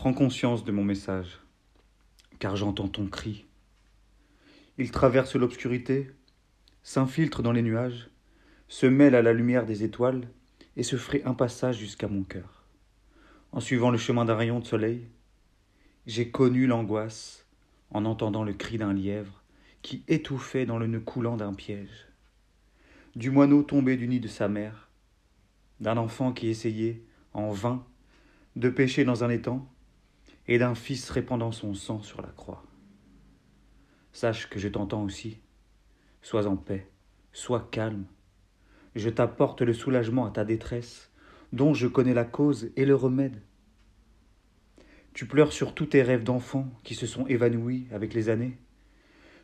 Prends conscience de mon message, car j'entends ton cri. Il traverse l'obscurité, s'infiltre dans les nuages, se mêle à la lumière des étoiles et se ferait un passage jusqu'à mon cœur. En suivant le chemin d'un rayon de soleil, j'ai connu l'angoisse en entendant le cri d'un lièvre qui étouffait dans le nœud coulant d'un piège, du moineau tombé du nid de sa mère, d'un enfant qui essayait, en vain, de pêcher dans un étang, et d'un fils répandant son sang sur la croix. Sache que je t'entends aussi. Sois en paix, sois calme. Je t'apporte le soulagement à ta détresse, dont je connais la cause et le remède. Tu pleures sur tous tes rêves d'enfant qui se sont évanouis avec les années.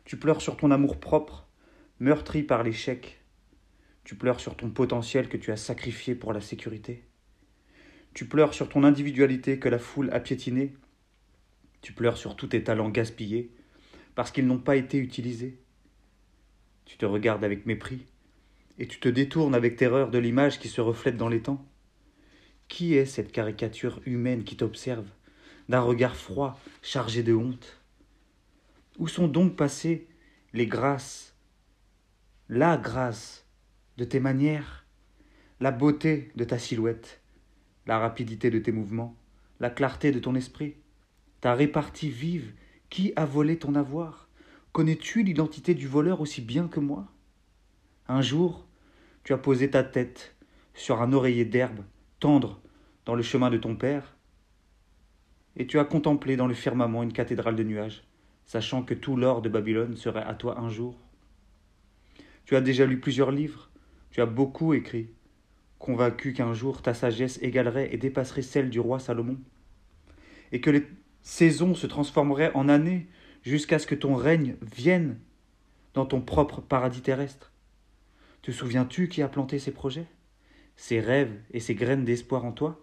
Tu pleures sur ton amour propre, meurtri par l'échec. Tu pleures sur ton potentiel que tu as sacrifié pour la sécurité. Tu pleures sur ton individualité que la foule a piétinée. Tu pleures sur tous tes talents gaspillés parce qu'ils n'ont pas été utilisés. Tu te regardes avec mépris et tu te détournes avec terreur de l'image qui se reflète dans les temps. Qui est cette caricature humaine qui t'observe d'un regard froid, chargé de honte? Où sont donc passées les grâces, la grâce de tes manières, la beauté de ta silhouette, la rapidité de tes mouvements, la clarté de ton esprit, ta répartie vive, qui a volé ton avoir? Connais-tu l'identité du voleur aussi bien que moi? Un jour, tu as posé ta tête sur un oreiller d'herbe tendre dans le chemin de ton père, et tu as contemplé dans le firmament une cathédrale de nuages, sachant que tout l'or de Babylone serait à toi un jour. Tu as déjà lu plusieurs livres, tu as beaucoup écrit, convaincu qu'un jour ta sagesse égalerait et dépasserait celle du roi Salomon, et que les saisons se transformeraient en années jusqu'à ce que ton règne vienne dans ton propre paradis terrestre. Te souviens-tu qui a planté ces projets, ces rêves et ces graines d'espoir en toi?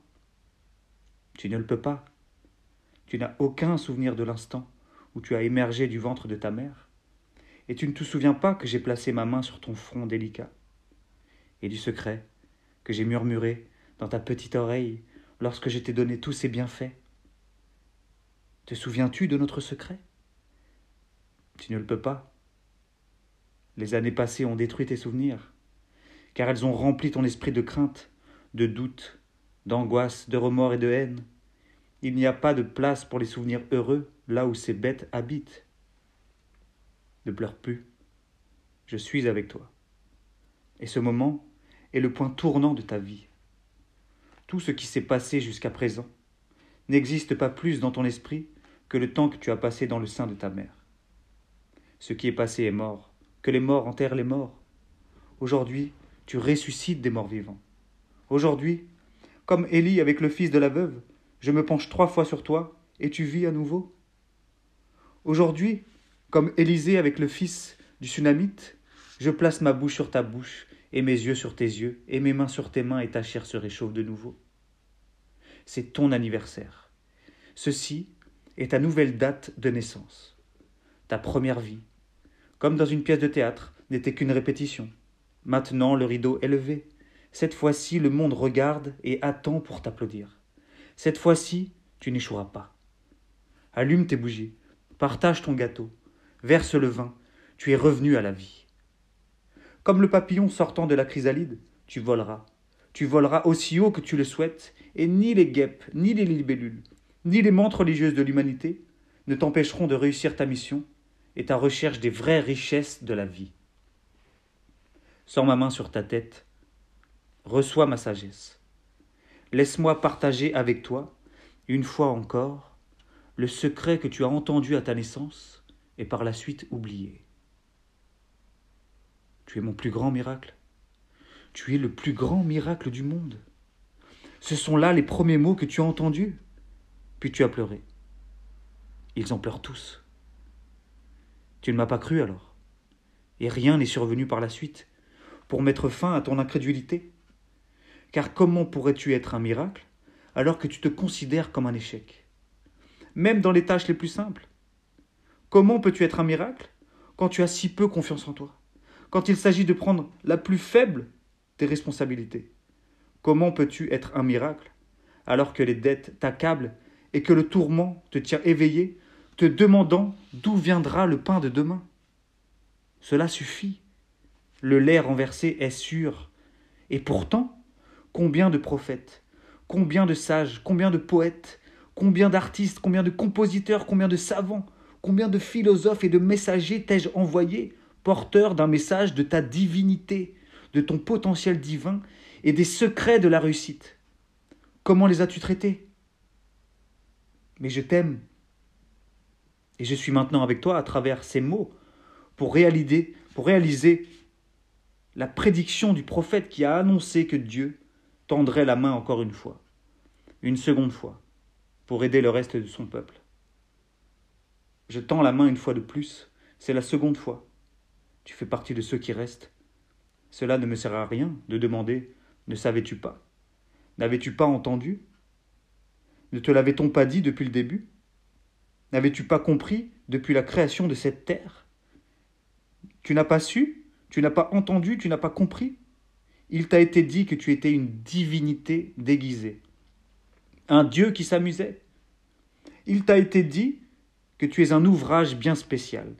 Tu ne le peux pas. Tu n'as aucun souvenir de l'instant où tu as émergé du ventre de ta mère, et tu ne te souviens pas que j'ai placé ma main sur ton front délicat, et du secret que j'ai murmuré dans ta petite oreille lorsque je t'ai donné tous ces bienfaits. Te souviens-tu de notre secret? Tu ne le peux pas. Les années passées ont détruit tes souvenirs, car elles ont rempli ton esprit de crainte, de doute, d'angoisse, de remords et de haine. Il n'y a pas de place pour les souvenirs heureux là où ces bêtes habitent. Ne pleure plus. Je suis avec toi. Et ce moment est le point tournant de ta vie. Tout ce qui s'est passé jusqu'à présent n'existe pas plus dans ton esprit que le temps que tu as passé dans le sein de ta mère. Ce qui est passé est mort, que les morts enterrent les morts. Aujourd'hui, tu ressuscites des morts vivants. Aujourd'hui, comme Élie avec le fils de la veuve, je me penche trois fois sur toi et tu vis à nouveau. Aujourd'hui, comme Élisée avec le fils du Sunamite, je place ma bouche sur ta bouche et mes yeux sur tes yeux, et mes mains sur tes mains, et ta chair se réchauffe de nouveau. C'est ton anniversaire. Ceci est ta nouvelle date de naissance. Ta première vie, comme dans une pièce de théâtre, n'était qu'une répétition. Maintenant le rideau est levé. Cette fois-ci, le monde regarde et attend pour t'applaudir. Cette fois-ci, tu n'échoueras pas. Allume tes bougies, partage ton gâteau, verse le vin, tu es revenu à la vie. Comme le papillon sortant de la chrysalide, tu voleras. Tu voleras aussi haut que tu le souhaites, et ni les guêpes, ni les libellules, ni les mentes religieuses de l'humanité ne t'empêcheront de réussir ta mission et ta recherche des vraies richesses de la vie. Sors ma main sur ta tête, reçois ma sagesse. Laisse-moi partager avec toi, une fois encore, le secret que tu as entendu à ta naissance et par la suite oublié. Tu es mon plus grand miracle. Tu es le plus grand miracle du monde. Ce sont là les premiers mots que tu as entendus. Tu as pleuré. Ils en pleurent tous. Tu ne m'as pas cru alors. Et rien n'est survenu par la suite pour mettre fin à ton incrédulité. Car comment pourrais-tu être un miracle alors que tu te considères comme un échec? Même dans les tâches les plus simples. Comment peux-tu être un miracle quand tu as si peu confiance en toi? Quand il s'agit de prendre la plus faible des responsabilités Comment peux-tu être un miracle alors que les dettes t'accablent et que le tourment te tient éveillé, te demandant d'où viendra le pain de demain. Cela suffit. Le lait renversé est sûr. Et pourtant, combien de prophètes, combien de sages, combien de poètes, combien d'artistes, combien de compositeurs, combien de savants, combien de philosophes et de messagers t'ai-je envoyé, porteurs d'un message de ta divinité, de ton potentiel divin et des secrets de la réussite? Comment les as-tu traités? Mais je t'aime. Et je suis maintenant avec toi à travers ces mots pour réaliser, la prédiction du prophète qui a annoncé que Dieu tendrait la main encore une fois, une seconde fois, pour aider le reste de son peuple. Je tends la main une fois de plus, c'est la seconde fois. Tu fais partie de ceux qui restent. Cela ne me sert à rien de demander ne savais-tu pas? N'avais-tu pas entendu? Ne te l'avait-on pas dit depuis le début? N'avais-tu pas compris depuis la création de cette terre? Tu n'as pas su? Tu n'as pas entendu? Tu n'as pas compris? Il t'a été dit que tu étais une divinité déguisée, un Dieu qui s'amusait. Il t'a été dit que tu es un ouvrage bien spécial,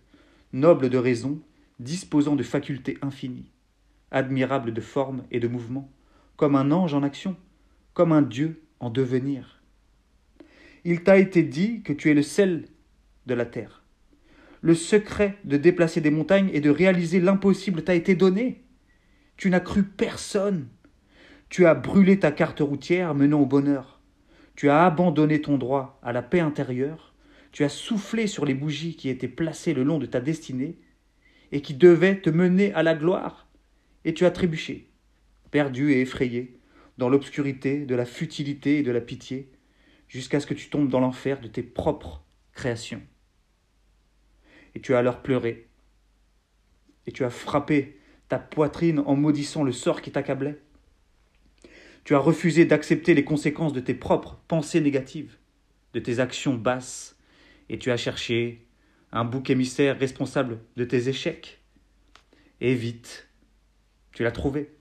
noble de raison, disposant de facultés infinies, admirable de forme et de mouvement, comme un ange en action, comme un Dieu en devenir. Il t'a été dit que tu es le sel de la terre. Le secret de déplacer des montagnes et de réaliser l'impossible t'a été donné. Tu n'as cru personne. Tu as brûlé ta carte routière menant au bonheur. Tu as abandonné ton droit à la paix intérieure. Tu as soufflé sur les bougies qui étaient placées le long de ta destinée et qui devaient te mener à la gloire. Et tu as trébuché perdu et effrayé, dans l'obscurité de la futilité et de la pitié, jusqu'à ce que tu tombes dans l'enfer de tes propres créations. Et tu as alors pleuré, et tu as frappé ta poitrine en maudissant le sort qui t'accablait. Tu as refusé d'accepter les conséquences de tes propres pensées négatives, de tes actions basses, et tu as cherché un bouc émissaire responsable de tes échecs. Et vite, tu l'as trouvé.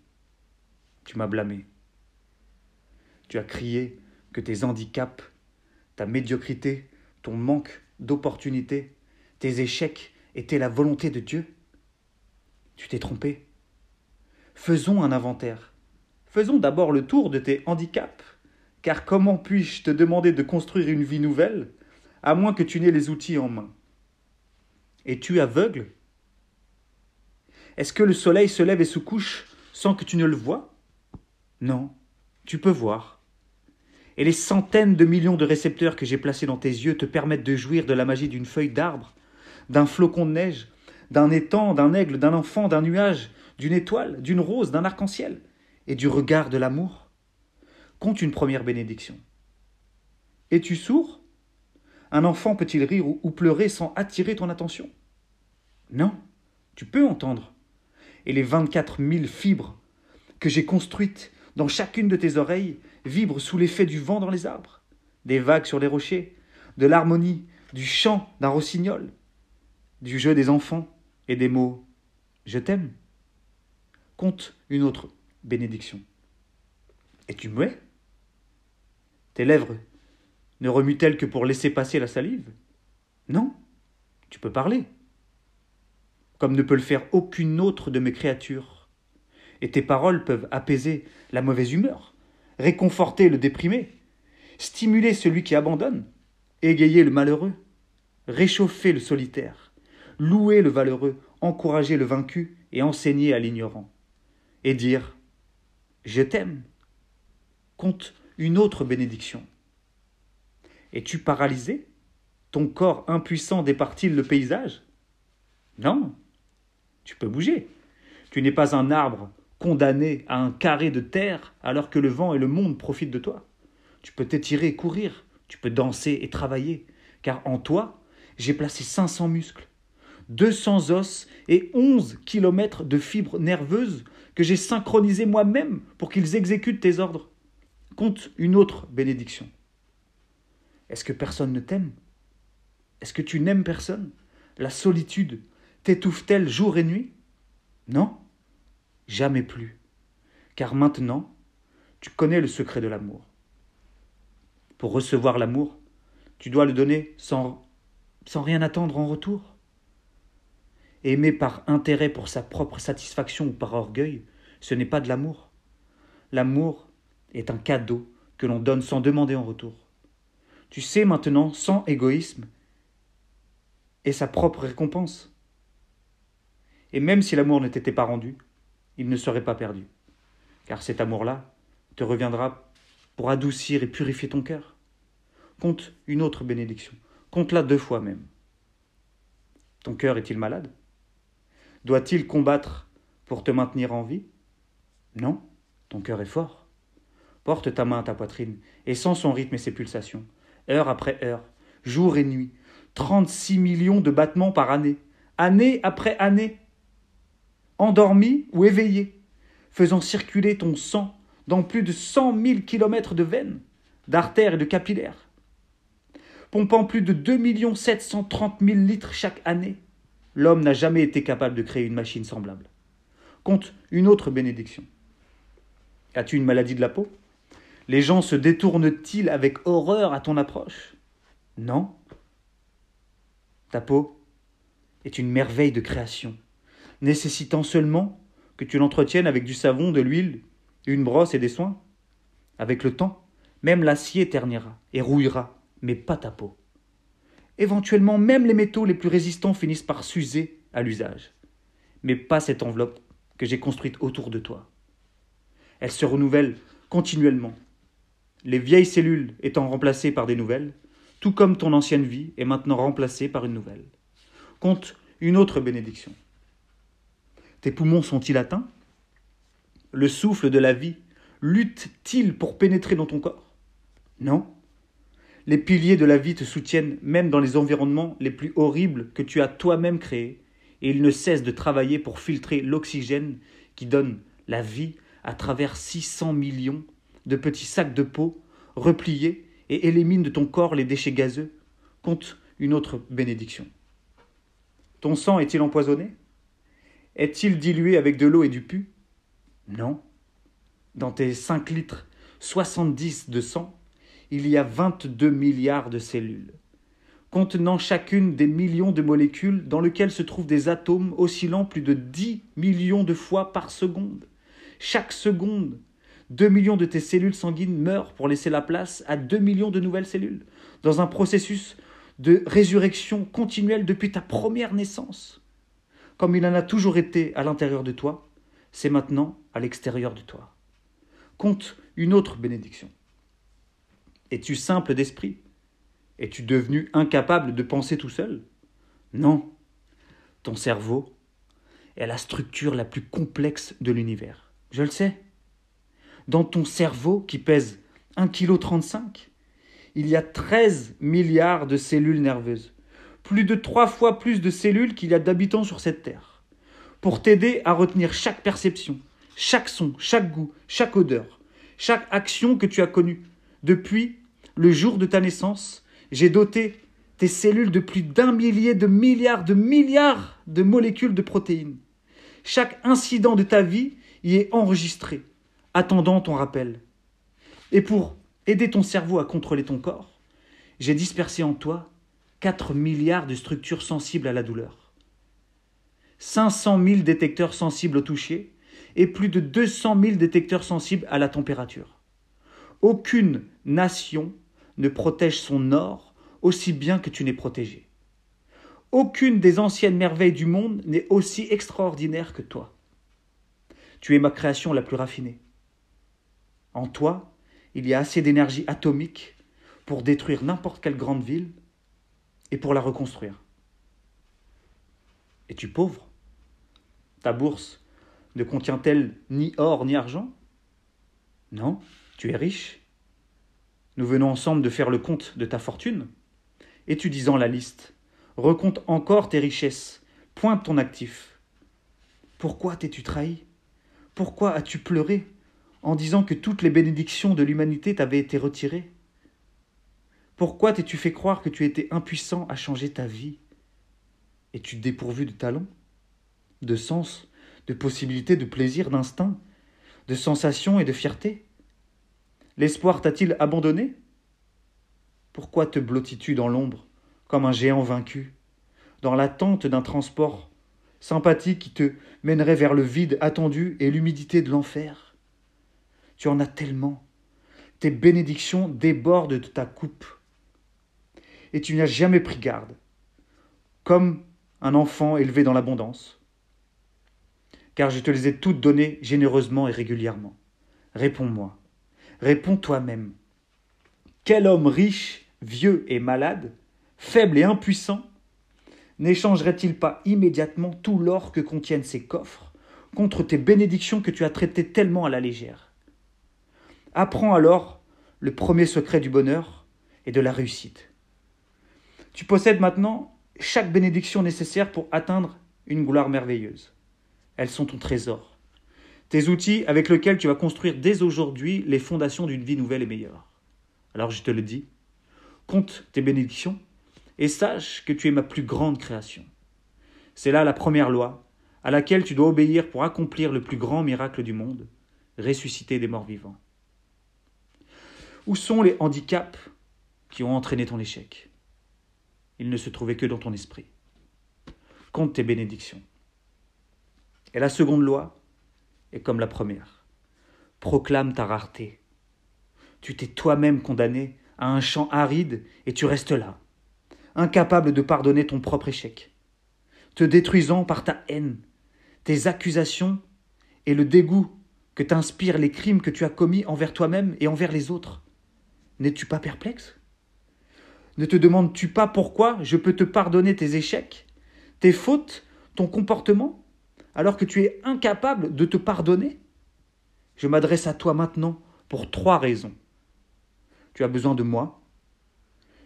Tu m'as blâmé. Tu as crié que tes handicaps, ta médiocrité, ton manque d'opportunité, tes échecs étaient la volonté de Dieu. Tu t'es trompé. Faisons un inventaire. Faisons d'abord le tour de tes handicaps, car comment puis-je te demander de construire une vie nouvelle, à moins que tu n'aies les outils en main? Es-tu aveugle? Est-ce que le soleil se lève et se couche sans que tu ne le vois? Non, tu peux voir. Et les centaines de millions de récepteurs que j'ai placés dans tes yeux te permettent de jouir de la magie d'une feuille d'arbre, d'un flocon de neige, d'un étang, d'un aigle, d'un enfant, d'un nuage, d'une étoile, d'une rose, d'un arc-en-ciel, et du regard de l'amour. Compte une première bénédiction. Es-tu sourd? Un enfant peut-il rire ou pleurer sans attirer ton attention? Non, tu peux entendre. Et les vingt-quatre mille fibres que j'ai construites dans chacune de tes oreilles vibre sous l'effet du vent dans les arbres, des vagues sur les rochers, de l'harmonie, du chant d'un rossignol, du jeu des enfants et des mots Je t'aime. Compte une autre bénédiction. Es-tu muet Tes lèvres ne remuent-elles que pour laisser passer la salive? Non, tu peux parler, comme ne peut le faire aucune autre de mes créatures et tes paroles peuvent apaiser la mauvaise humeur, réconforter le déprimé, stimuler celui qui abandonne, égayer le malheureux, réchauffer le solitaire, louer le valeureux, encourager le vaincu et enseigner à l'ignorant, et dire Je t'aime. Compte une autre bénédiction. Es-tu paralysé? Ton corps impuissant départ-il le paysage? Non, tu peux bouger. Tu n'es pas un arbre condamné à un carré de terre alors que le vent et le monde profitent de toi. Tu peux t'étirer et courir, tu peux danser et travailler, car en toi, j'ai placé 500 muscles, 200 os et 11 kilomètres de fibres nerveuses que j'ai synchronisées moi-même pour qu'ils exécutent tes ordres. Compte une autre bénédiction. Est-ce que personne ne t'aime? Est-ce que tu n'aimes personne? La solitude t'étouffe-t-elle jour et nuit? Non jamais plus, car maintenant, tu connais le secret de l'amour. Pour recevoir l'amour, tu dois le donner sans, rien attendre en retour Aimer par intérêt pour sa propre satisfaction ou par orgueil, ce n'est pas de l'amour. L'amour est un cadeau que l'on donne sans demander en retour. Tu sais maintenant, sans égoïsme, et sa propre récompense. Et même si l'amour ne t'était pas rendu, il ne serait pas perdu, car cet amour-là te reviendra pour adoucir et purifier ton cœur. Compte une autre bénédiction, compte-la deux fois même. Ton cœur est-il malade? Doit-il combattre pour te maintenir en vie? Non, ton cœur est fort. Porte ta main à ta poitrine et sens son rythme et ses pulsations, heure après heure, jour et nuit, 36 millions de battements par année, année après année, endormi ou éveillé, faisant circuler ton sang dans plus de 100 000 kilomètres de veines, d'artères et de capillaires, pompant plus de 2 730 000 litres chaque année. L'homme n'a jamais été capable de créer une machine semblable. Compte une autre bénédiction. As-tu une maladie de la peau? Les gens se détournent-ils avec horreur à ton approche? Non. Ta peau est une merveille de création, nécessitant seulement que tu l'entretiennes avec du savon, de l'huile, une brosse et des soins. Avec le temps, même l'acier ternira et rouillera, mais pas ta peau. Éventuellement, même les métaux les plus résistants finissent par s'user à l'usage, mais pas cette enveloppe que j'ai construite autour de toi. Elle se renouvelle continuellement, les vieilles cellules étant remplacées par des nouvelles, tout comme ton ancienne vie est maintenant remplacée par une nouvelle. Compte une autre bénédiction. Tes poumons sont-ils atteints? Le souffle de la vie lutte-t-il pour pénétrer dans ton corps? Non. Les piliers de la vie te soutiennent même dans les environnements les plus horribles que tu as toi-même créés, et ils ne cessent de travailler pour filtrer l'oxygène qui donne la vie à travers 600 millions de petits sacs de peau repliés et élimine de ton corps les déchets gazeux, compte une autre bénédiction. Ton sang est-il empoisonné? Est-il dilué avec de l'eau et du pu? Non. Dans tes 5 litres 70 de sang, il y a 22 milliards de cellules, contenant chacune des millions de molécules dans lesquelles se trouvent des atomes oscillant plus de 10 millions de fois par seconde. Chaque seconde, 2 millions de tes cellules sanguines meurent pour laisser la place à 2 millions de nouvelles cellules, dans un processus de résurrection continuelle depuis ta première naissance. Comme il en a toujours été à l'intérieur de toi, c'est maintenant à l'extérieur de toi. Compte une autre bénédiction. Es-tu simple d'esprit? Es-tu devenu incapable de penser tout seul? Non. Ton cerveau est la structure la plus complexe de l'univers. Je le sais dans ton cerveau qui pèse 1,35 kg, il y a 13 milliards de cellules nerveuses, plus de trois fois plus de cellules qu'il y a d'habitants sur cette terre, pour t'aider à retenir chaque perception, chaque son, chaque goût, chaque odeur, chaque action que tu as connue. Depuis le jour de ta naissance, j'ai doté tes cellules de plus d'un millier de milliards de milliards de molécules de protéines. Chaque incident de ta vie y est enregistré attendant ton rappel. Et pour aider ton cerveau à contrôler ton corps, j'ai dispersé en toi 4 milliards de structures sensibles à la douleur, 500 000 détecteurs sensibles au toucher et plus de 200 000 détecteurs sensibles à la température. Aucune nation ne protège son or aussi bien que tu n'es protégé. Aucune des anciennes merveilles du monde n'est aussi extraordinaire que toi. Tu es ma création la plus raffinée. En toi, il y a assez d'énergie atomique pour détruire n'importe quelle grande ville et pour la reconstruire. Es-tu pauvre? Ta bourse ne contient-elle ni or ni argent? Non, tu es riche. Nous venons ensemble de faire le compte de ta fortune. Étudiant la liste, recompte encore tes richesses, pointe ton actif. Pourquoi t'es-tu trahi? Pourquoi as-tu pleuré en disant que toutes les bénédictions de l'humanité t'avaient été retirées? Pourquoi t'es-tu fait croire que tu étais impuissant à changer ta vie? Es-tu dépourvu de talent, de sens, de possibilités, de plaisir, d'instinct, de sensations et de fierté? L'espoir t'a-t-il abandonné? Pourquoi te blottis-tu dans l'ombre, comme un géant vaincu, dans l'attente d'un transport sympathique qui te mènerait vers le vide attendu et l'humidité de l'enfer? Tu en as tellement. Tes bénédictions débordent de ta coupe. Et tu n'as jamais pris garde, comme un enfant élevé dans l'abondance. Car je te les ai toutes données généreusement et régulièrement. Réponds-moi. Réponds toi-même. Quel homme riche, vieux et malade, faible et impuissant, n'échangerait-il pas immédiatement tout l'or que contiennent ses coffres contre tes bénédictions que tu as traitées tellement à la légère? Apprends alors le premier secret du bonheur et de la réussite. Tu possèdes maintenant chaque bénédiction nécessaire pour atteindre une gloire merveilleuse. Elles sont ton trésor tes outils avec lesquels tu vas construire dès aujourd'hui les fondations d'une vie nouvelle et meilleure. Alors je te le dis, compte tes bénédictions et sache que tu es ma plus grande création. C'est là la première loi à laquelle tu dois obéir pour accomplir le plus grand miracle du monde, ressusciter des morts vivants. Où sont les handicaps qui ont entraîné ton échec? Ils ne se trouvaient que dans ton esprit. Compte tes bénédictions. Et la seconde loi, et comme la première. Proclame ta rareté. Tu t'es toi-même condamné à un champ aride et tu restes là, incapable de pardonner ton propre échec, te détruisant par ta haine, tes accusations et le dégoût que t'inspirent les crimes que tu as commis envers toi-même et envers les autres. N'es-tu pas perplexe? Ne te demandes-tu pas pourquoi je peux te pardonner tes échecs, tes fautes, ton comportement alors que tu es incapable de te pardonner? Je m'adresse à toi maintenant pour trois raisons. Tu as besoin de moi.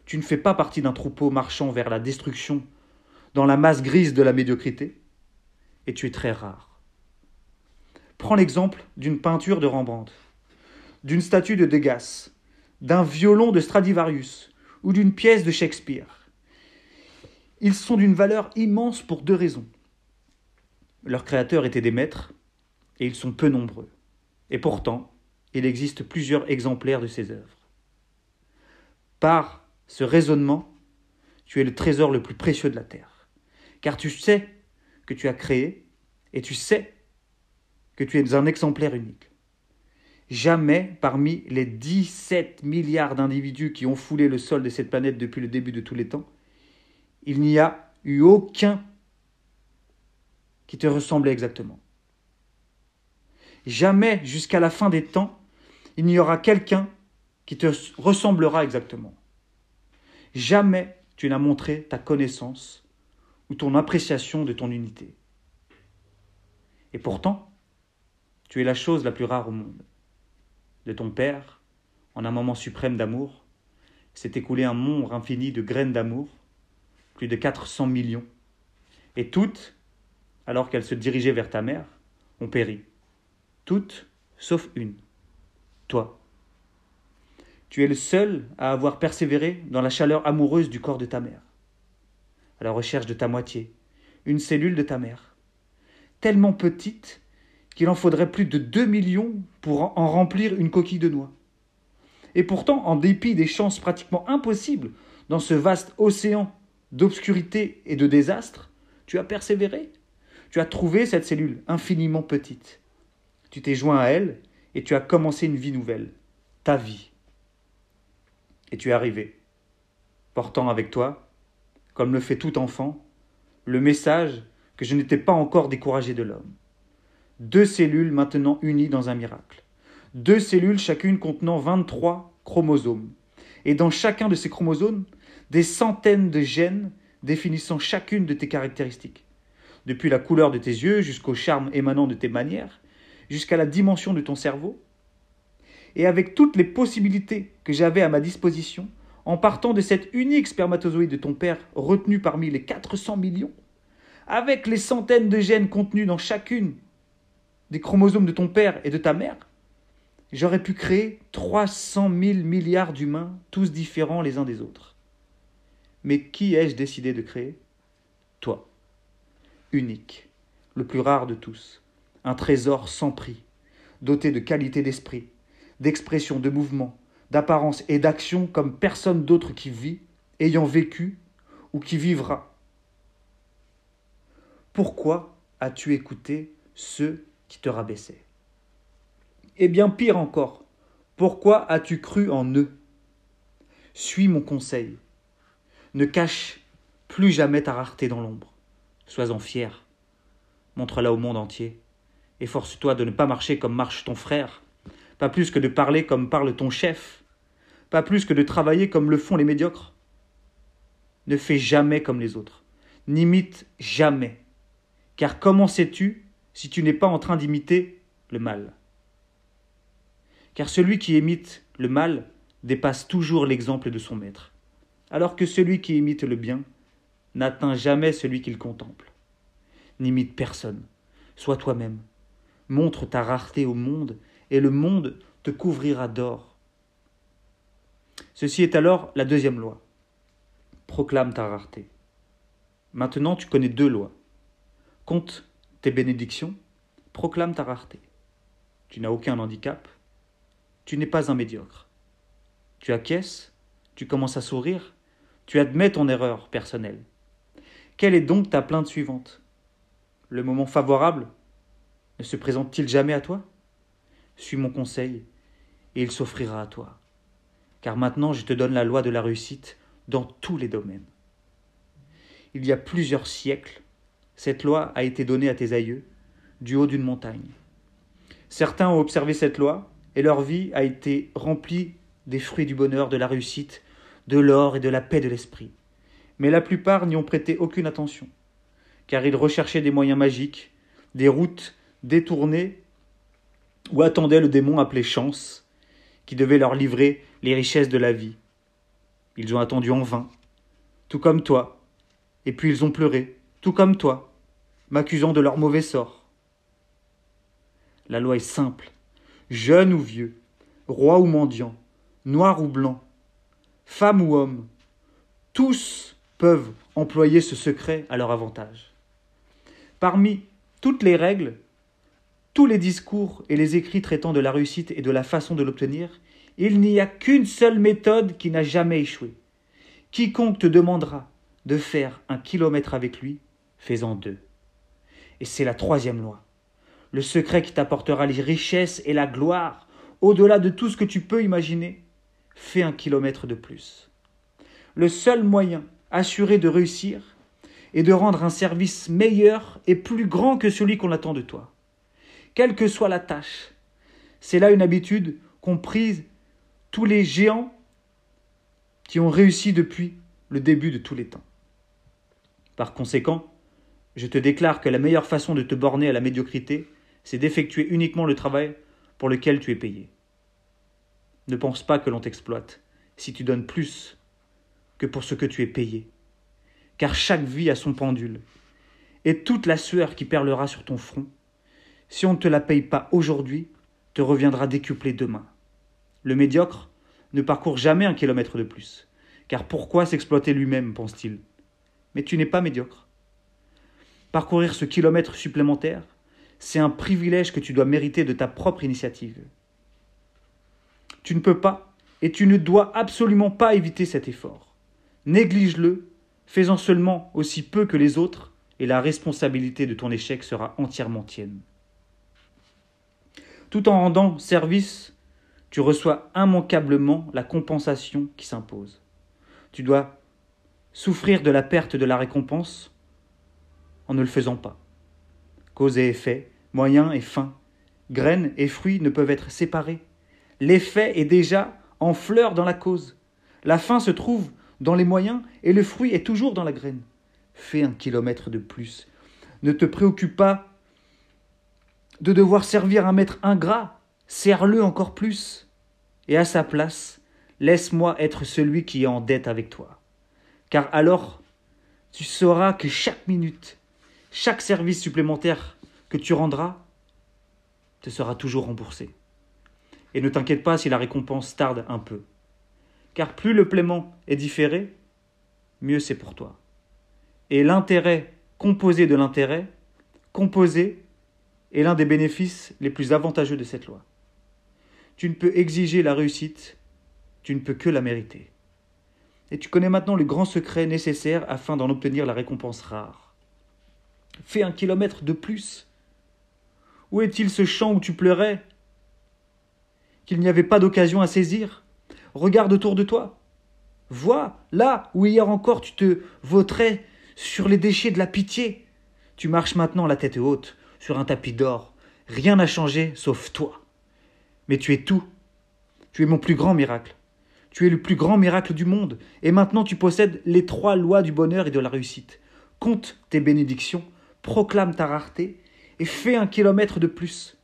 Tu ne fais pas partie d'un troupeau marchant vers la destruction dans la masse grise de la médiocrité. Et tu es très rare. Prends l'exemple d'une peinture de Rembrandt, d'une statue de Degas, d'un violon de Stradivarius ou d'une pièce de Shakespeare. Ils sont d'une valeur immense pour deux raisons. Leurs créateurs étaient des maîtres, et ils sont peu nombreux. Et pourtant, il existe plusieurs exemplaires de ces œuvres. Par ce raisonnement, tu es le trésor le plus précieux de la terre, car tu sais que tu as créé, et tu sais que tu es un exemplaire unique. Jamais parmi les 17 milliards d'individus qui ont foulé le sol de cette planète depuis le début de tous les temps, il n'y a eu aucun qui te ressemblait exactement. Jamais jusqu'à la fin des temps, il n'y aura quelqu'un qui te ressemblera exactement. Jamais tu n'as montré ta connaissance ou ton appréciation de ton unité. Et pourtant, tu es la chose la plus rare au monde. De ton Père, en un moment suprême d'amour, s'est écoulé un monde infini de graines d'amour, plus de 400 millions, et toutes alors qu'elle se dirigeait vers ta mère, ont péri. Toutes, sauf une. Toi. Tu es le seul à avoir persévéré dans la chaleur amoureuse du corps de ta mère, à la recherche de ta moitié, une cellule de ta mère, tellement petite qu'il en faudrait plus de deux millions pour en remplir une coquille de noix. Et pourtant, en dépit des chances pratiquement impossibles dans ce vaste océan d'obscurité et de désastre, tu as persévéré tu as trouvé cette cellule infiniment petite. Tu t'es joint à elle et tu as commencé une vie nouvelle, ta vie. Et tu es arrivé, portant avec toi, comme le fait tout enfant, le message que je n'étais pas encore découragé de l'homme. Deux cellules maintenant unies dans un miracle. Deux cellules chacune contenant 23 chromosomes. Et dans chacun de ces chromosomes, des centaines de gènes définissant chacune de tes caractéristiques depuis la couleur de tes yeux jusqu'au charme émanant de tes manières, jusqu'à la dimension de ton cerveau, et avec toutes les possibilités que j'avais à ma disposition, en partant de cet unique spermatozoïde de ton père retenu parmi les 400 millions, avec les centaines de gènes contenus dans chacune des chromosomes de ton père et de ta mère, j'aurais pu créer 300 000 milliards d'humains, tous différents les uns des autres. Mais qui ai-je décidé de créer? Toi unique, le plus rare de tous, un trésor sans prix, doté de qualité d'esprit, d'expression, de mouvement, d'apparence et d'action comme personne d'autre qui vit, ayant vécu ou qui vivra. Pourquoi as-tu écouté ceux qui te rabaissaient Eh bien pire encore, pourquoi as-tu cru en eux? Suis mon conseil. Ne cache plus jamais ta rareté dans l'ombre. Sois-en fier. Montre-la au monde entier. Efforce-toi de ne pas marcher comme marche ton frère, pas plus que de parler comme parle ton chef, pas plus que de travailler comme le font les médiocres. Ne fais jamais comme les autres, n'imite jamais, car comment sais-tu si tu n'es pas en train d'imiter le mal Car celui qui imite le mal dépasse toujours l'exemple de son maître, alors que celui qui imite le bien n'atteint jamais celui qu'il contemple. N'imite personne, sois toi-même, montre ta rareté au monde, et le monde te couvrira d'or. Ceci est alors la deuxième loi. Proclame ta rareté. Maintenant tu connais deux lois. Compte bénédictions, proclame ta rareté. Tu n'as aucun handicap, tu n'es pas un médiocre. Tu acquiesces, tu commences à sourire, tu admets ton erreur personnelle. Quelle est donc ta plainte suivante? Le moment favorable ne se présente-t-il jamais à toi? Suis mon conseil, et il s'offrira à toi. Car maintenant je te donne la loi de la réussite dans tous les domaines. Il y a plusieurs siècles, cette loi a été donnée à tes aïeux, du haut d'une montagne. Certains ont observé cette loi, et leur vie a été remplie des fruits du bonheur, de la réussite, de l'or et de la paix de l'esprit. Mais la plupart n'y ont prêté aucune attention, car ils recherchaient des moyens magiques, des routes détournés ou attendaient le démon appelé chance, qui devait leur livrer les richesses de la vie. Ils ont attendu en vain, tout comme toi, et puis ils ont pleuré, tout comme toi, m'accusant de leur mauvais sort. La loi est simple, jeune ou vieux, roi ou mendiant, noir ou blanc, femme ou homme, tous peuvent employer ce secret à leur avantage. Parmi toutes les règles, tous les discours et les écrits traitant de la réussite et de la façon de l'obtenir, il n'y a qu'une seule méthode qui n'a jamais échoué. Quiconque te demandera de faire un kilomètre avec lui, fais-en deux. Et c'est la troisième loi. Le secret qui t'apportera les richesses et la gloire, au-delà de tout ce que tu peux imaginer, fais un kilomètre de plus. Le seul moyen assuré de réussir est de rendre un service meilleur et plus grand que celui qu'on attend de toi quelle que soit la tâche. C'est là une habitude qu'ont prise tous les géants qui ont réussi depuis le début de tous les temps. Par conséquent, je te déclare que la meilleure façon de te borner à la médiocrité, c'est d'effectuer uniquement le travail pour lequel tu es payé. Ne pense pas que l'on t'exploite si tu donnes plus que pour ce que tu es payé, car chaque vie a son pendule, et toute la sueur qui perlera sur ton front si on ne te la paye pas aujourd'hui, te reviendra décuplé demain. Le médiocre ne parcourt jamais un kilomètre de plus. Car pourquoi s'exploiter lui-même, pense-t-il? Mais tu n'es pas médiocre. Parcourir ce kilomètre supplémentaire, c'est un privilège que tu dois mériter de ta propre initiative. Tu ne peux pas et tu ne dois absolument pas éviter cet effort. Néglige-le, fais-en seulement aussi peu que les autres, et la responsabilité de ton échec sera entièrement tienne. Tout en rendant service, tu reçois immanquablement la compensation qui s'impose. Tu dois souffrir de la perte de la récompense en ne le faisant pas. Cause et effet, moyen et fin, graines et fruits ne peuvent être séparés. L'effet est déjà en fleur dans la cause. La fin se trouve dans les moyens et le fruit est toujours dans la graine. Fais un kilomètre de plus. Ne te préoccupe pas de devoir servir un maître ingrat, serre-le encore plus. Et à sa place, laisse-moi être celui qui est en dette avec toi. Car alors, tu sauras que chaque minute, chaque service supplémentaire que tu rendras, te sera toujours remboursé. Et ne t'inquiète pas si la récompense tarde un peu. Car plus le paiement est différé, mieux c'est pour toi. Et l'intérêt composé de l'intérêt, composé est l'un des bénéfices les plus avantageux de cette loi. Tu ne peux exiger la réussite tu ne peux que la mériter. Et tu connais maintenant le grand secret nécessaire afin d'en obtenir la récompense rare. Fais un kilomètre de plus. Où est-il ce champ où tu pleurais Qu'il n'y avait pas d'occasion à saisir? Regarde autour de toi. Vois, là où hier encore tu te vautrais sur les déchets de la pitié. Tu marches maintenant la tête haute, sur un tapis d'or. Rien n'a changé sauf toi. Mais tu es tout. Tu es mon plus grand miracle. Tu es le plus grand miracle du monde. Et maintenant tu possèdes les trois lois du bonheur et de la réussite. Compte tes bénédictions, proclame ta rareté, et fais un kilomètre de plus.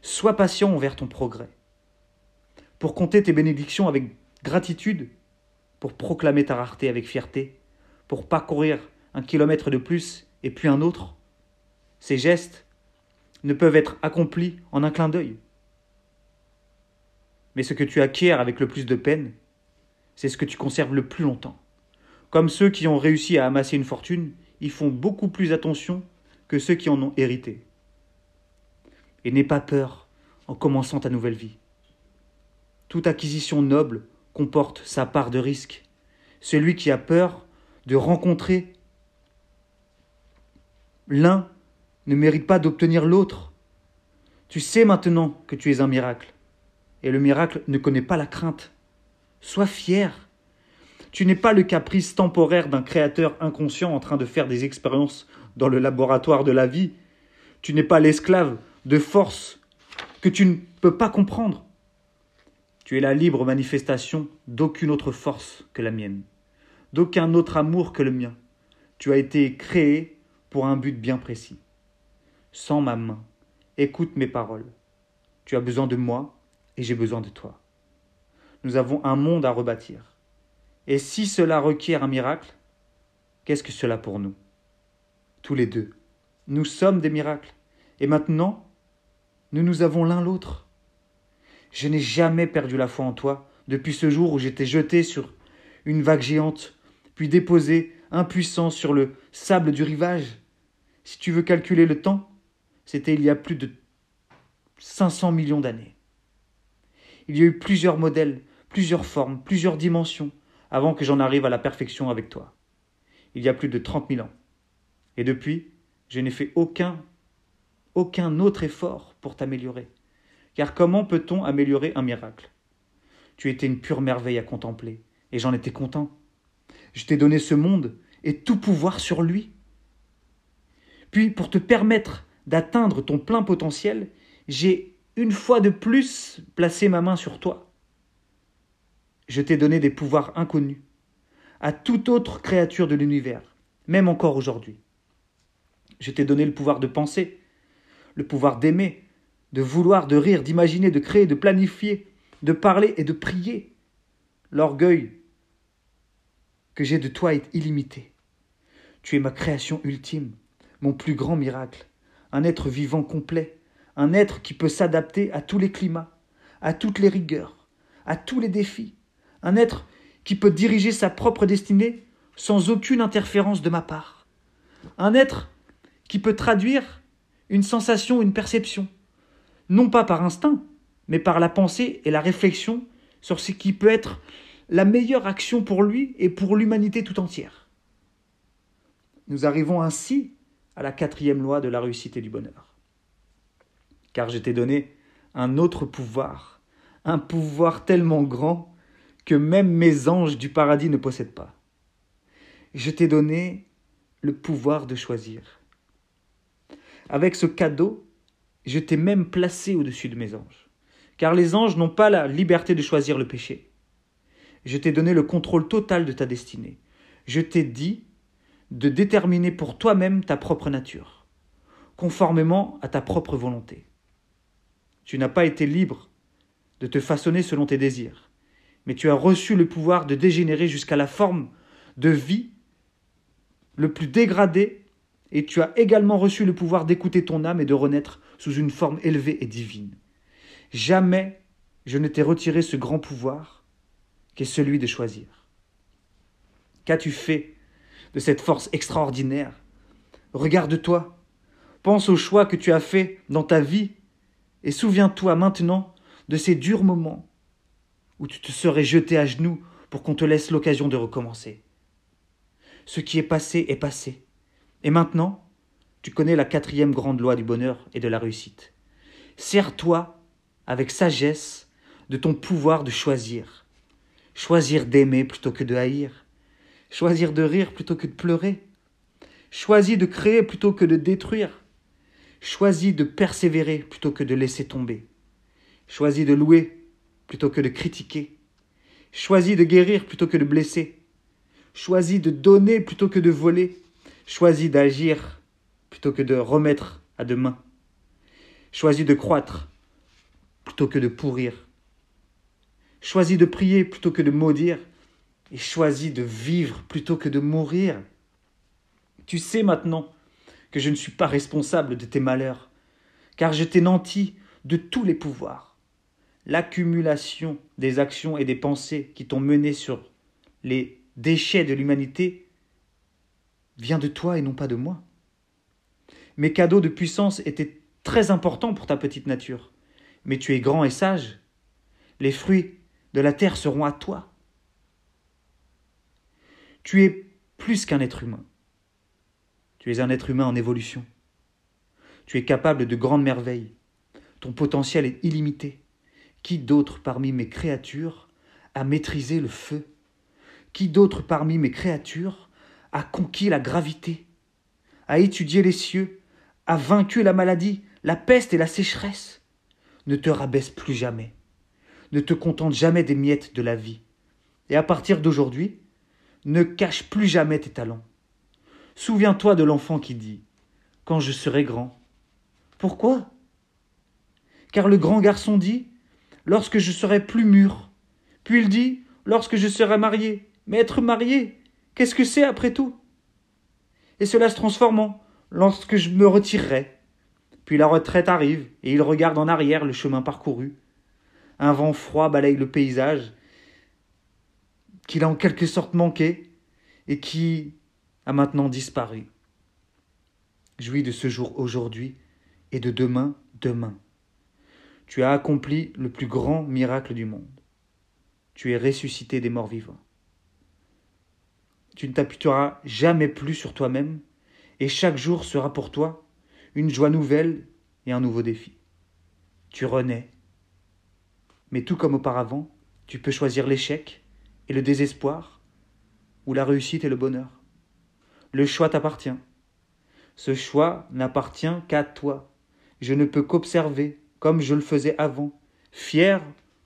Sois patient envers ton progrès. Pour compter tes bénédictions avec gratitude, pour proclamer ta rareté avec fierté, pour parcourir un kilomètre de plus et puis un autre. Ces gestes ne peuvent être accomplis en un clin d'œil. Mais ce que tu acquiers avec le plus de peine, c'est ce que tu conserves le plus longtemps. Comme ceux qui ont réussi à amasser une fortune, ils font beaucoup plus attention que ceux qui en ont hérité. Et n'aie pas peur en commençant ta nouvelle vie. Toute acquisition noble comporte sa part de risque. Celui qui a peur de rencontrer l'un ne mérite pas d'obtenir l'autre. Tu sais maintenant que tu es un miracle. Et le miracle ne connaît pas la crainte. Sois fier. Tu n'es pas le caprice temporaire d'un créateur inconscient en train de faire des expériences dans le laboratoire de la vie. Tu n'es pas l'esclave de force que tu ne peux pas comprendre. Tu es la libre manifestation d'aucune autre force que la mienne, d'aucun autre amour que le mien. Tu as été créé pour un but bien précis. Sans ma main, écoute mes paroles. Tu as besoin de moi et j'ai besoin de toi. Nous avons un monde à rebâtir. Et si cela requiert un miracle, qu'est-ce que cela pour nous? Tous les deux. Nous sommes des miracles. Et maintenant, nous nous avons l'un l'autre. Je n'ai jamais perdu la foi en toi depuis ce jour où j'étais jeté sur une vague géante, puis déposé, impuissant, sur le sable du rivage. Si tu veux calculer le temps, c'était il y a plus de 500 millions d'années. Il y a eu plusieurs modèles, plusieurs formes, plusieurs dimensions, avant que j'en arrive à la perfection avec toi. Il y a plus de trente mille ans. Et depuis, je n'ai fait aucun, aucun autre effort pour t'améliorer. Car comment peut-on améliorer un miracle? Tu étais une pure merveille à contempler, et j'en étais content. Je t'ai donné ce monde et tout pouvoir sur lui. Puis, pour te permettre d'atteindre ton plein potentiel, j'ai une fois de plus placé ma main sur toi. Je t'ai donné des pouvoirs inconnus à toute autre créature de l'univers, même encore aujourd'hui. Je t'ai donné le pouvoir de penser, le pouvoir d'aimer, de vouloir, de rire, d'imaginer, de créer, de planifier, de parler et de prier. L'orgueil que j'ai de toi est illimité. Tu es ma création ultime, mon plus grand miracle, un être vivant complet, un être qui peut s'adapter à tous les climats, à toutes les rigueurs, à tous les défis, un être qui peut diriger sa propre destinée sans aucune interférence de ma part, un être qui peut traduire une sensation, une perception, non pas par instinct, mais par la pensée et la réflexion sur ce qui peut être la meilleure action pour lui et pour l'humanité tout entière. Nous arrivons ainsi à la quatrième loi de la réussite et du bonheur. Car je t'ai donné un autre pouvoir, un pouvoir tellement grand que même mes anges du paradis ne possèdent pas. Je t'ai donné le pouvoir de choisir. Avec ce cadeau, je t'ai même placé au-dessus de mes anges. Car les anges n'ont pas la liberté de choisir le péché. Je t'ai donné le contrôle total de ta destinée. Je t'ai dit de déterminer pour toi-même ta propre nature, conformément à ta propre volonté. Tu n'as pas été libre de te façonner selon tes désirs, mais tu as reçu le pouvoir de dégénérer jusqu'à la forme de vie le plus dégradé, et tu as également reçu le pouvoir d'écouter ton âme et de renaître sous une forme élevée et divine. Jamais je ne t'ai retiré ce grand pouvoir qu'est celui de choisir. Qu'as-tu fait de cette force extraordinaire? Regarde-toi, pense aux choix que tu as faits dans ta vie et souviens-toi maintenant de ces durs moments où tu te serais jeté à genoux pour qu'on te laisse l'occasion de recommencer. Ce qui est passé est passé. Et maintenant, tu connais la quatrième grande loi du bonheur et de la réussite. Sers-toi avec sagesse de ton pouvoir de choisir. Choisir d'aimer plutôt que de haïr. Choisir de rire plutôt que de pleurer. Choisis de créer plutôt que de détruire. Choisis de persévérer plutôt que de laisser tomber. Choisis de louer plutôt que de critiquer. Choisis de guérir plutôt que de blesser. Choisis de donner plutôt que de voler. Choisis d'agir plutôt que de remettre à demain. Choisis de croître plutôt que de pourrir. Choisis de prier plutôt que de maudire. Et choisis de vivre plutôt que de mourir. Tu sais maintenant que je ne suis pas responsable de tes malheurs, car je t'ai nanti de tous les pouvoirs. L'accumulation des actions et des pensées qui t'ont mené sur les déchets de l'humanité vient de toi et non pas de moi. Mes cadeaux de puissance étaient très importants pour ta petite nature, mais tu es grand et sage. Les fruits de la terre seront à toi. Tu es plus qu'un être humain. Tu es un être humain en évolution. Tu es capable de grandes merveilles. Ton potentiel est illimité. Qui d'autre parmi mes créatures a maîtrisé le feu? Qui d'autre parmi mes créatures a conquis la gravité, a étudié les cieux, a vaincu la maladie, la peste et la sécheresse? Ne te rabaisse plus jamais. Ne te contente jamais des miettes de la vie. Et à partir d'aujourd'hui, ne cache plus jamais tes talents. Souviens-toi de l'enfant qui dit Quand je serai grand. Pourquoi? Car le grand garçon dit Lorsque je serai plus mûr. Puis il dit Lorsque je serai marié. Mais être marié, qu'est-ce que c'est après tout? Et cela se transforme en Lorsque je me retirerai. Puis la retraite arrive, et il regarde en arrière le chemin parcouru. Un vent froid balaye le paysage, qu'il a en quelque sorte manqué, et qui a maintenant disparu. Jouis de ce jour aujourd'hui et de demain demain. Tu as accompli le plus grand miracle du monde. Tu es ressuscité des morts vivants. Tu ne t'appuieras jamais plus sur toi-même, et chaque jour sera pour toi une joie nouvelle et un nouveau défi. Tu renais. Mais tout comme auparavant, tu peux choisir l'échec et le désespoir, ou la réussite et le bonheur. Le choix t'appartient. Ce choix n'appartient qu'à toi. Je ne peux qu'observer, comme je le faisais avant, fier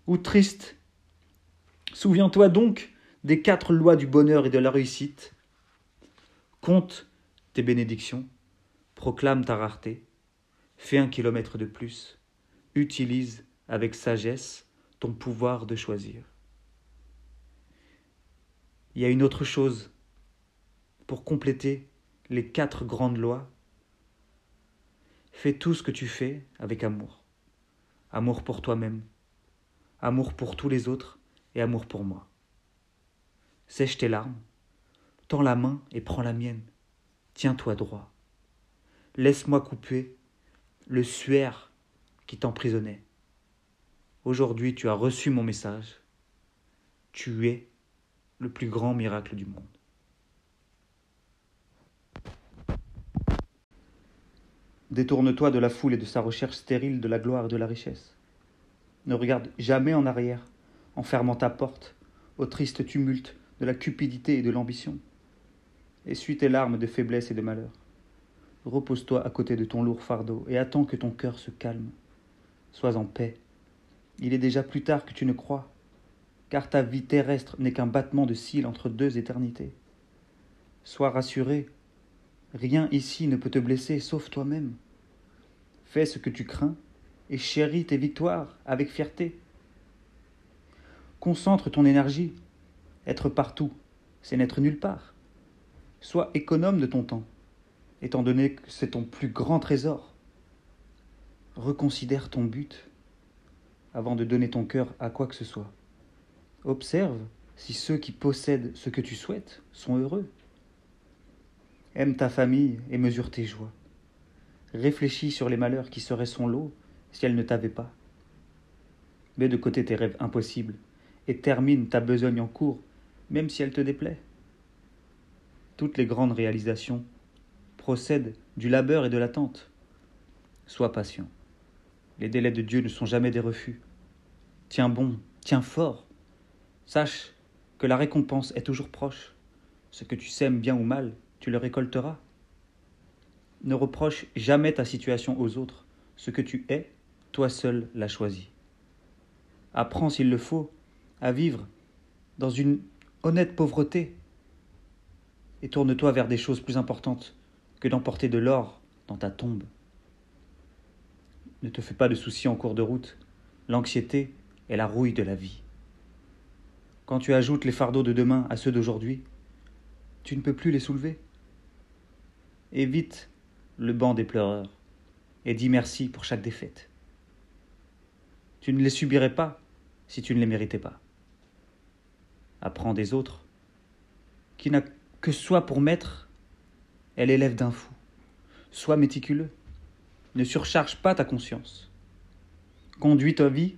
ou triste. Souviens-toi donc des quatre lois du bonheur et de la réussite. Compte tes bénédictions, proclame ta rareté, fais un kilomètre de plus, utilise avec sagesse ton pouvoir de choisir. Il y a une autre chose pour compléter les quatre grandes lois, fais tout ce que tu fais avec amour. Amour pour toi-même, amour pour tous les autres et amour pour moi. Sèche tes larmes, tends la main et prends la mienne. Tiens-toi droit. Laisse-moi couper le suaire qui t'emprisonnait. Aujourd'hui, tu as reçu mon message. Tu es le plus grand miracle du monde. Détourne-toi de la foule et de sa recherche stérile de la gloire et de la richesse. Ne regarde jamais en arrière, en fermant ta porte au triste tumulte de la cupidité et de l'ambition. Essuie tes larmes de faiblesse et de malheur. Repose-toi à côté de ton lourd fardeau et attends que ton cœur se calme. Sois en paix. Il est déjà plus tard que tu ne crois, car ta vie terrestre n'est qu'un battement de cils entre deux éternités. Sois rassuré, Rien ici ne peut te blesser sauf toi-même. Fais ce que tu crains et chéris tes victoires avec fierté. Concentre ton énergie. Être partout, c'est n'être nulle part. Sois économe de ton temps, étant donné que c'est ton plus grand trésor. Reconsidère ton but avant de donner ton cœur à quoi que ce soit. Observe si ceux qui possèdent ce que tu souhaites sont heureux. Aime ta famille et mesure tes joies. Réfléchis sur les malheurs qui seraient son lot si elle ne t'avait pas. Mets de côté tes rêves impossibles et termine ta besogne en cours, même si elle te déplaît. Toutes les grandes réalisations procèdent du labeur et de l'attente. Sois patient. Les délais de Dieu ne sont jamais des refus. Tiens bon, tiens fort. Sache que la récompense est toujours proche. Ce que tu sèmes bien ou mal, tu le récolteras. Ne reproche jamais ta situation aux autres. Ce que tu es, toi seul l'as choisi. Apprends, s'il le faut, à vivre dans une honnête pauvreté et tourne-toi vers des choses plus importantes que d'emporter de l'or dans ta tombe. Ne te fais pas de soucis en cours de route. L'anxiété est la rouille de la vie. Quand tu ajoutes les fardeaux de demain à ceux d'aujourd'hui, tu ne peux plus les soulever. Évite le banc des pleureurs et dis merci pour chaque défaite. Tu ne les subirais pas si tu ne les méritais pas. Apprends des autres qui n'a que soit pour maître est l'élève d'un fou. Sois méticuleux. Ne surcharge pas ta conscience. Conduis ta vie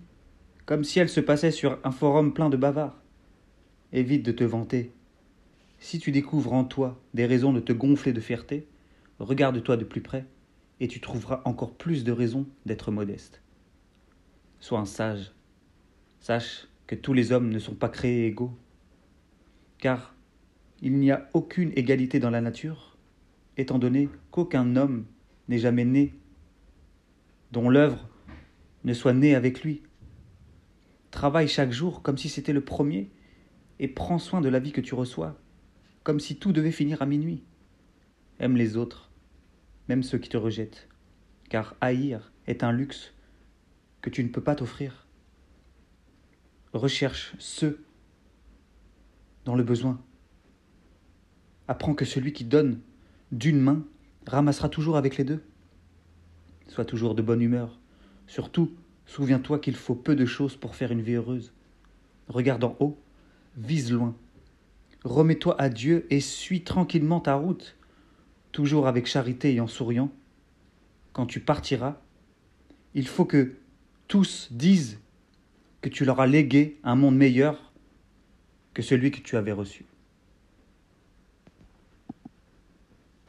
comme si elle se passait sur un forum plein de bavards. Évite de te vanter. Si tu découvres en toi des raisons de te gonfler de fierté, regarde-toi de plus près et tu trouveras encore plus de raisons d'être modeste. Sois un sage. Sache que tous les hommes ne sont pas créés égaux. Car il n'y a aucune égalité dans la nature, étant donné qu'aucun homme n'est jamais né, dont l'œuvre ne soit née avec lui. Travaille chaque jour comme si c'était le premier, et prends soin de la vie que tu reçois, comme si tout devait finir à minuit. Aime les autres, même ceux qui te rejettent, car haïr est un luxe que tu ne peux pas t'offrir. Recherche ceux dans le besoin apprends que celui qui donne d'une main ramassera toujours avec les deux. Sois toujours de bonne humeur. Surtout, souviens-toi qu'il faut peu de choses pour faire une vie heureuse. Regarde en haut, vise loin. Remets-toi à Dieu et suis tranquillement ta route, toujours avec charité et en souriant. Quand tu partiras, il faut que tous disent que tu leur as légué un monde meilleur que celui que tu avais reçu.